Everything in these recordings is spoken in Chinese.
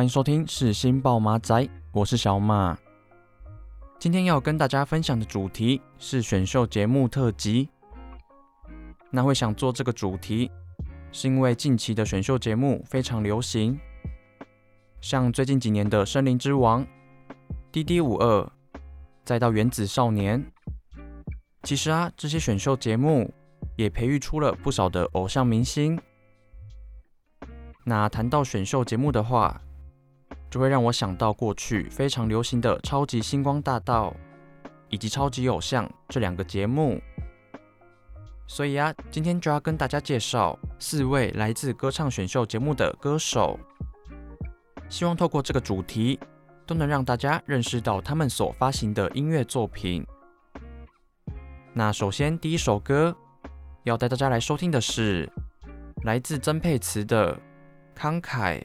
欢迎收听是新报马仔，我是小马。今天要跟大家分享的主题是选秀节目特辑。那会想做这个主题，是因为近期的选秀节目非常流行，像最近几年的《森林之王》、《D D 五二》，再到《原子少年》。其实啊，这些选秀节目也培育出了不少的偶像明星。那谈到选秀节目的话，就会让我想到过去非常流行的《超级星光大道》以及《超级偶像》这两个节目。所以啊，今天就要跟大家介绍四位来自歌唱选秀节目的歌手，希望透过这个主题，都能让大家认识到他们所发行的音乐作品。那首先第一首歌要带大家来收听的是来自曾沛慈的《慷慨》。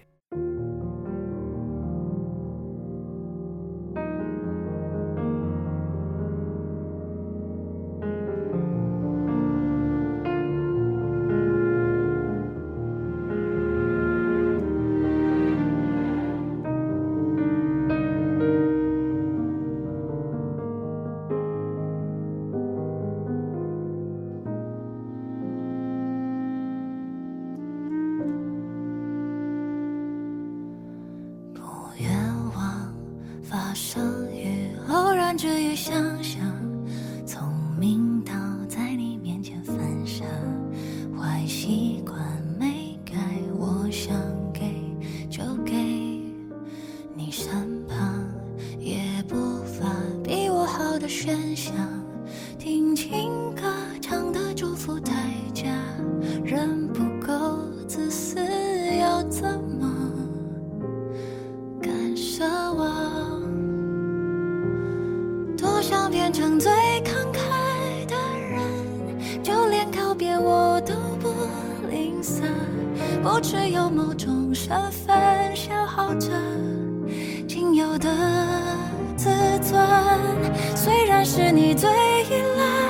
不只有某种身份消耗着仅有的自尊。虽然是你最依赖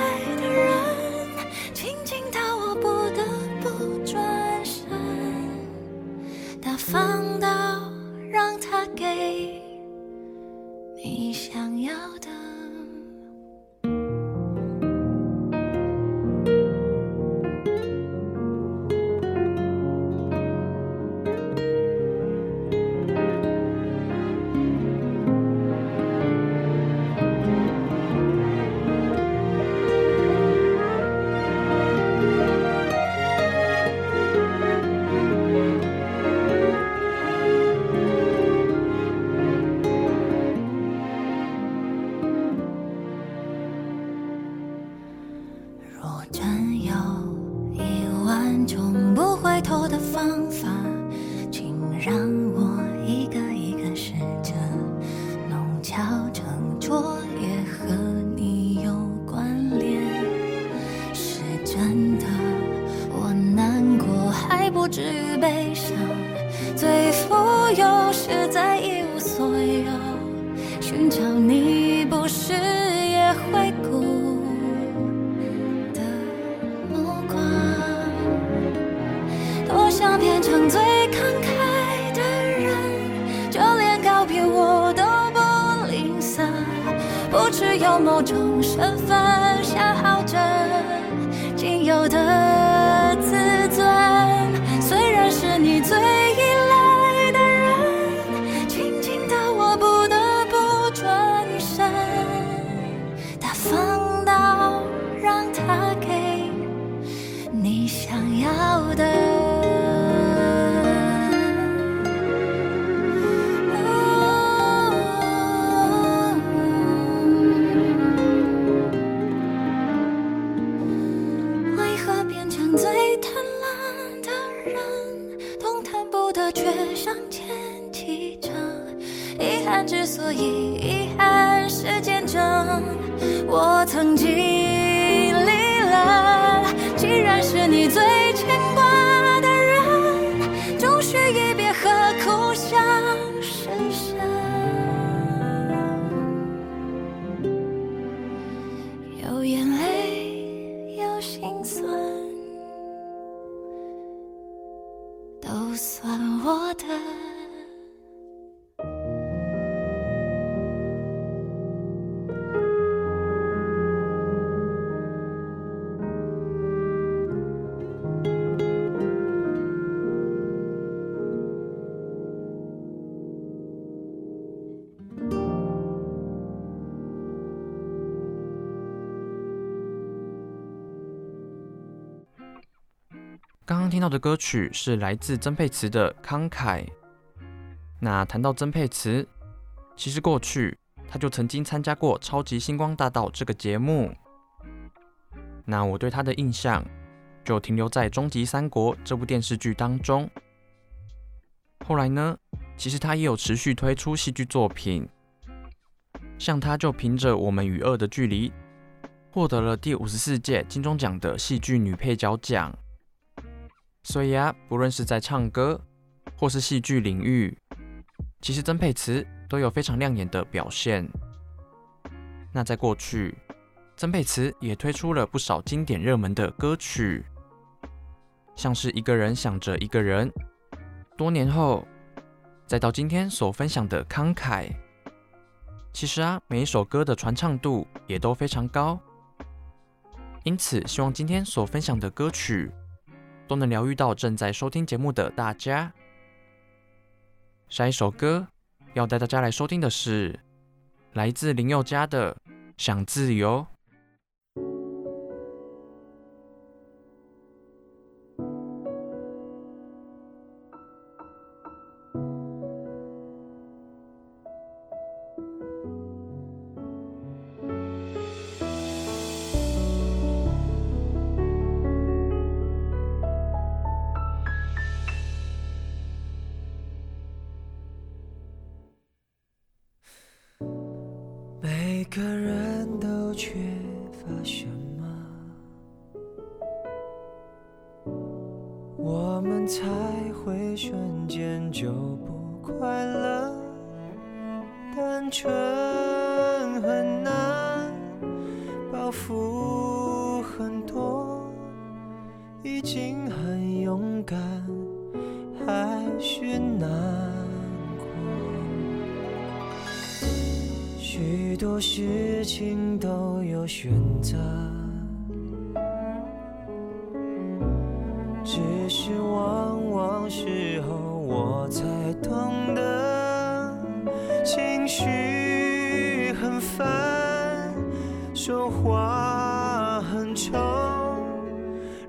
算我的。听到的歌曲是来自曾沛慈的《慷慨》。那谈到曾沛慈，其实过去他就曾经参加过《超级星光大道》这个节目。那我对他的印象就停留在《终极三国》这部电视剧当中。后来呢，其实他也有持续推出戏剧作品，像他就凭着《我们与恶的距离》获得了第五十四届金钟奖的戏剧女配角奖。所以啊，不论是在唱歌或是戏剧领域，其实曾沛慈都有非常亮眼的表现。那在过去，曾沛慈也推出了不少经典热门的歌曲，像是一个人想着一个人。多年后，再到今天所分享的《慷慨》，其实啊，每一首歌的传唱度也都非常高。因此，希望今天所分享的歌曲，都能疗愈到正在收听节目的大家。下一首歌要带大家来收听的是来自林宥嘉的《想自由》。说话很冲，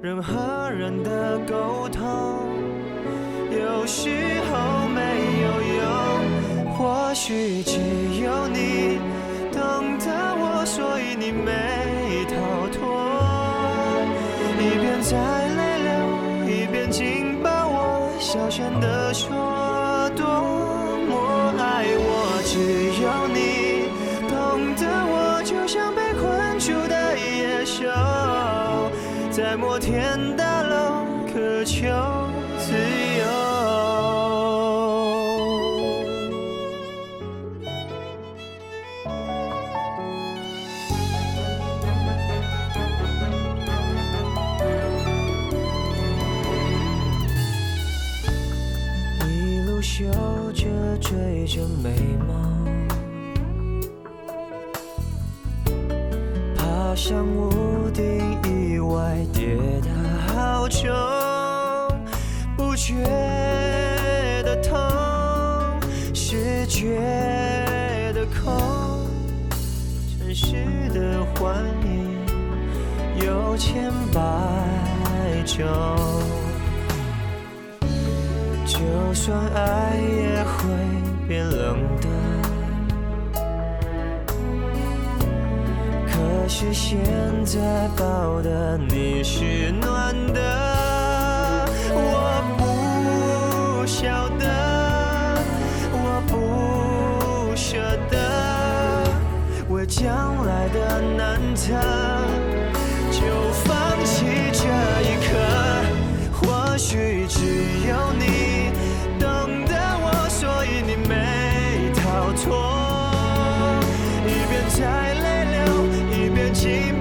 人和人的沟通有时候没有用，或许只有你。懂得我，所以你没逃脱。一边在泪流，一边紧抱我，小声地说在摩天大楼渴求自由。一路修着追着美梦，爬上屋顶，意外跌得好久，不觉得痛，是觉得空。城市的幻影有千百种。就算爱也会变冷的，是现在抱的你是暖的，我不晓得，我不舍得，为。将来的难测，就放弃这一刻。或许只有你懂得我，所以你没逃脱。一边在泪流，一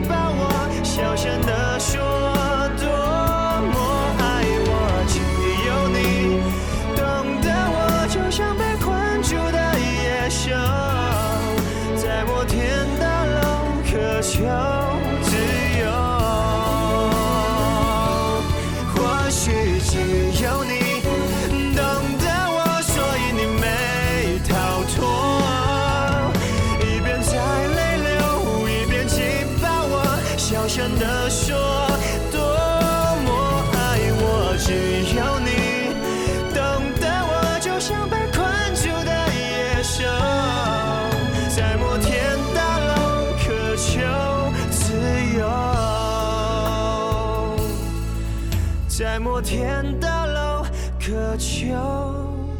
在摩天大楼，渴求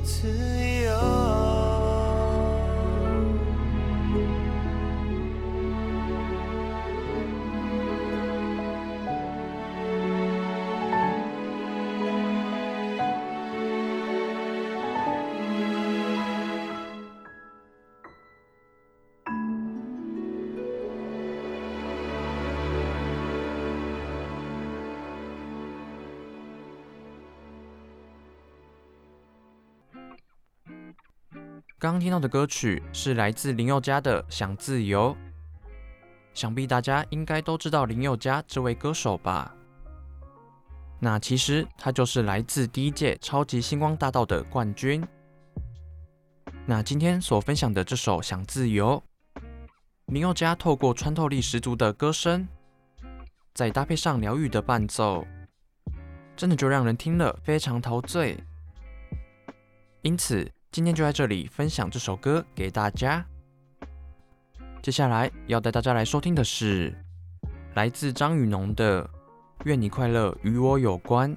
自由。刚听到的歌曲是来自林宥嘉的《想自由》，想必大家应该都知道林宥嘉这位歌手吧？那其实他就是来自第一届超级星光大道的冠军。那今天所分享的这首《想自由》，林宥嘉透过穿透力十足的歌声，再搭配上疗愈的伴奏，真的就让人听了非常陶醉。因此，今天就在这里分享这首歌给大家。接下来要带大家来收听的是来自张雨农的《愿你快乐与我有关》。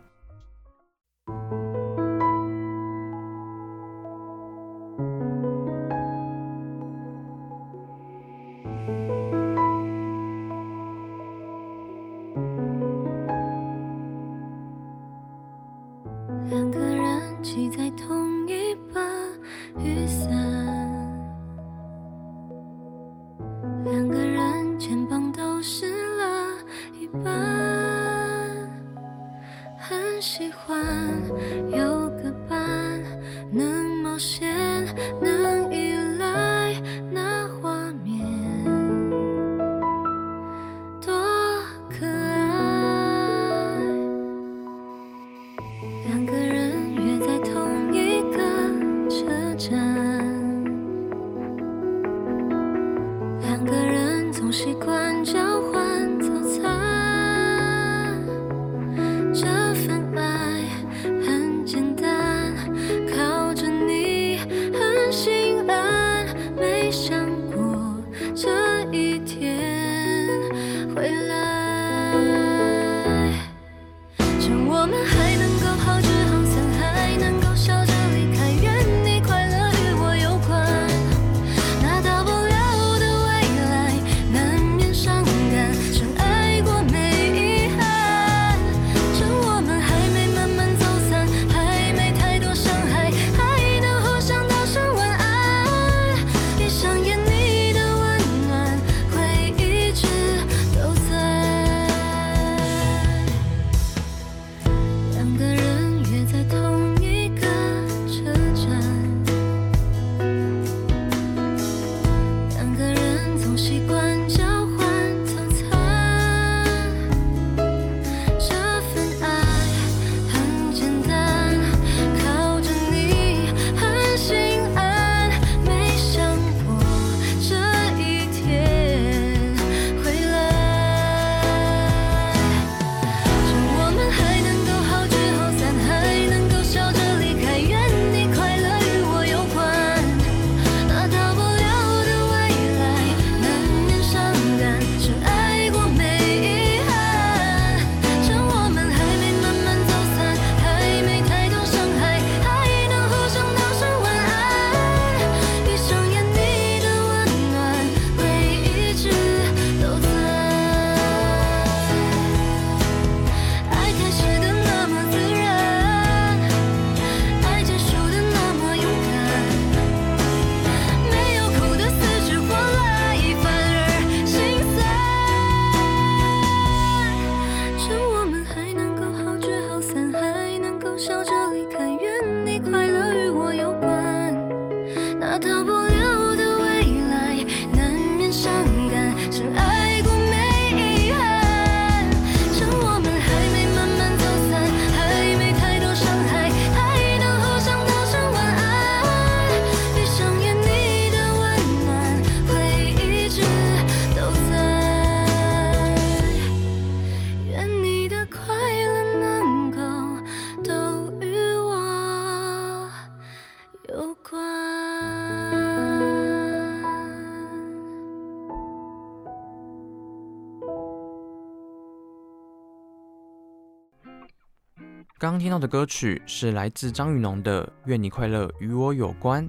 刚刚听到的歌曲是来自张雨农的《愿你快乐与我有关》。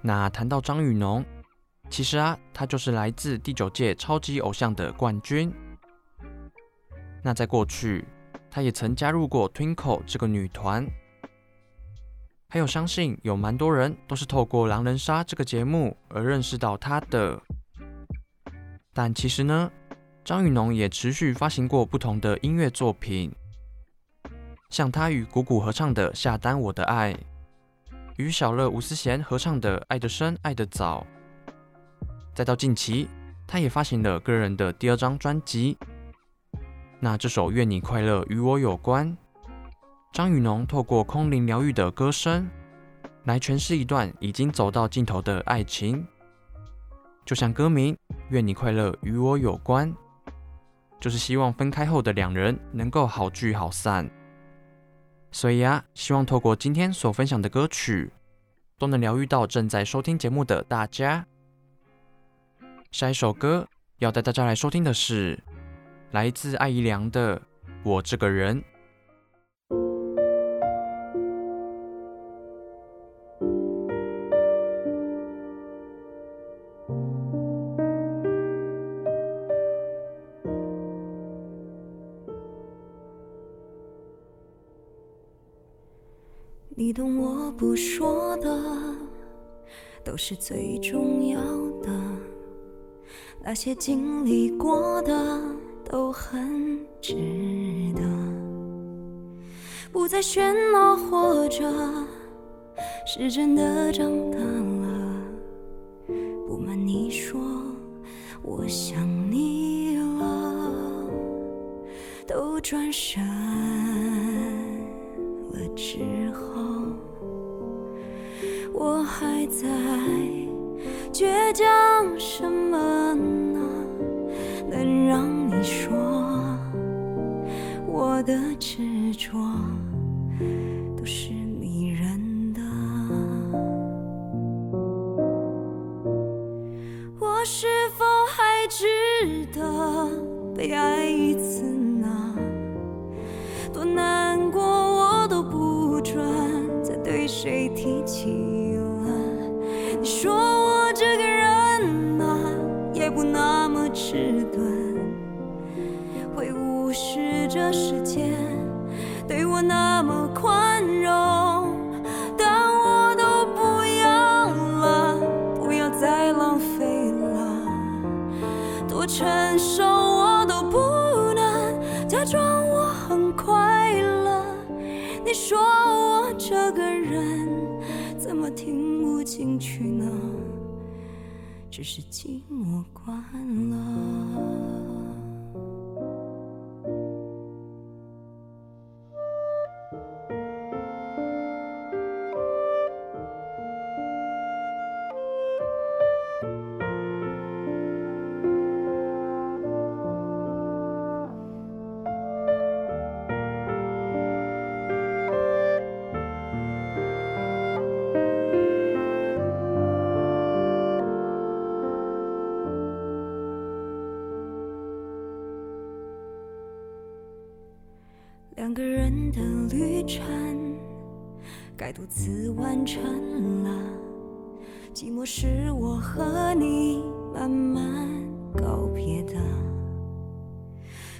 那谈到张雨农，其实啊，他就是来自第九届超级偶像的冠军。那在过去，他也曾加入过 Twinkle 这个女团。还有，相信有蛮多人都是透过《狼人杀》这个节目而认识到他的。但其实呢，张雨农也持续发行过不同的音乐作品。像他与鼓鼓合唱的《下单我的爱》，与小乐吴思贤合唱的《爱得深爱得早》，再到近期，他也发行了个人的第二张专辑。那这首《愿你快乐与我有关》，张雨农透过空灵疗愈的歌声，来诠释一段已经走到尽头的爱情。就像歌名《愿你快乐与我有关》，就是希望分开后的两人能够好聚好散。所以啊，希望透过今天所分享的歌曲，都能疗愈到正在收听节目的大家。下一首歌要带大家来收听的是来自艾怡良的《我这个人》。都是最重要的。那些经历过的都很值得。不再喧闹，或者是真的长大了。不瞒你说，我想你了，都转身了之后。我还在倔强什么呢？能让你说我的执着都是迷人的？我是否还值得被爱一次呢？多难过我都不准再对谁提起。你说我这个人呐、也不那么迟钝，会无视这世界对我那么去呢？只是寂寞惯了。次完成了。寂寞是我和你慢慢告别的，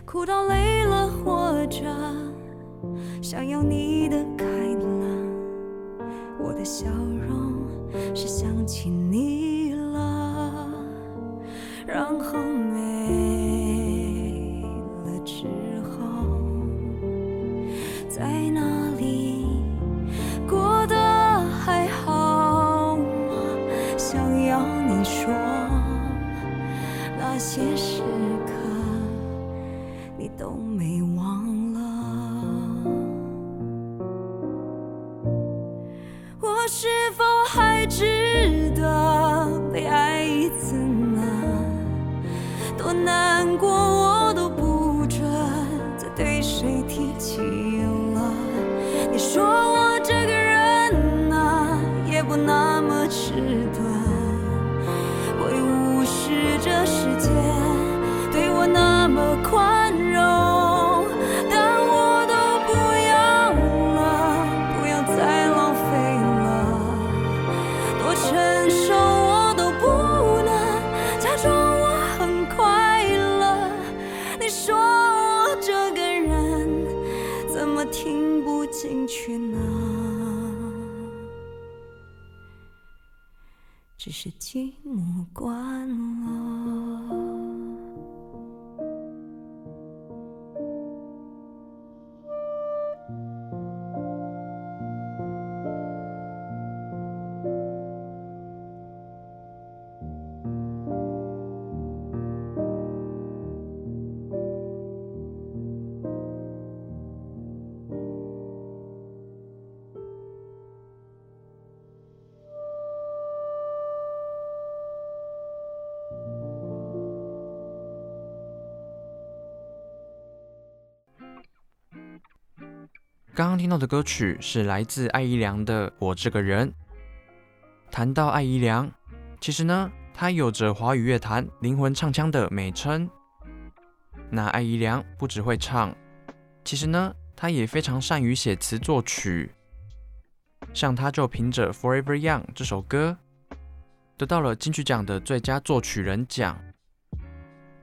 哭到累你都没忘了。我是否还值得被爱一次呢？多难过我都不准再对谁提起了。你说我这个人啊，也不那么迟钝，会无视这世界只刚刚听到的歌曲是来自艾怡良的《我这个人》。谈到艾怡良，其实呢，他有着华语乐坛灵魂唱腔的美称。那艾怡良不只会唱，其实呢，他也非常善于写词作曲。像他就凭着《Forever Young》这首歌，得到了金曲奖的最佳作曲人奖。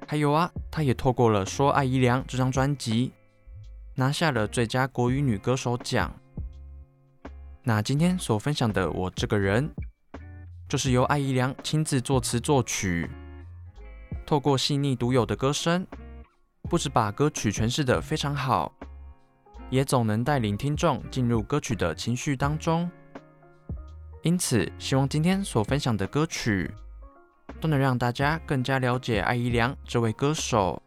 还有啊，他也透过了《说爱怡良》这张专辑。拿下了最佳国语女歌手奖。那今天所分享的我这个人，就是由艾怡良亲自作词作曲，透过细腻独有的歌声，不只把歌曲诠释得非常好，也总能带领听众进入歌曲的情绪当中。因此，希望今天所分享的歌曲，都能让大家更加了解艾怡良这位歌手。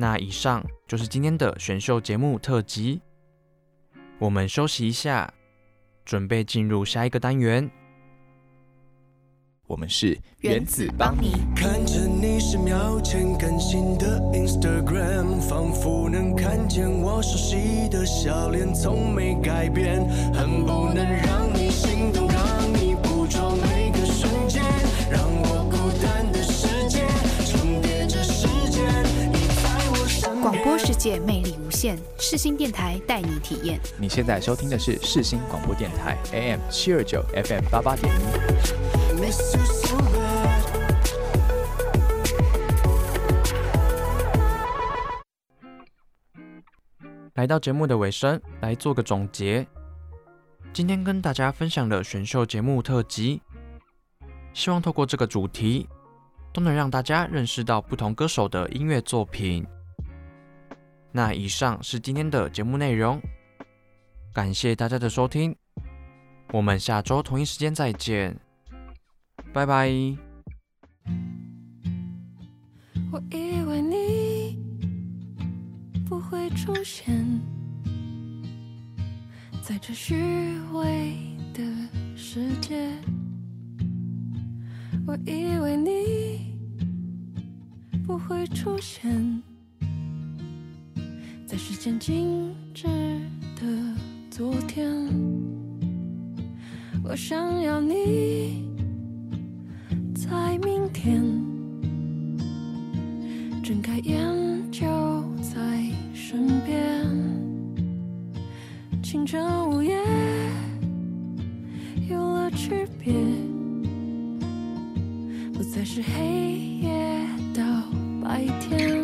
那以上就是今天的选秀节目特辑，我们休息一下，准备进入下一个单元。我们是原子邦尼。看着你十秒前更新的 Instagram，仿佛能看见我熟悉的笑脸，从没改变，恨不能界魅力无限，世新电台带你体验。你现在收听的是世新广播电台 AM 七二九 FM 八八点一。来到节目的尾声，来做个总结。今天跟大家分享的选秀节目特辑，希望透过这个主题，都能让大家认识到不同歌手的音乐作品。那以上是今天的节目内容，感谢大家的收听，我们下周同一时间再见，拜拜。我以为你不会出现在这虚伪的世界，我以为你不会出现。在时间静止的昨天，我想要你在明天，睁开眼就在身边，清晨午夜有了区别，不再是黑夜到白天，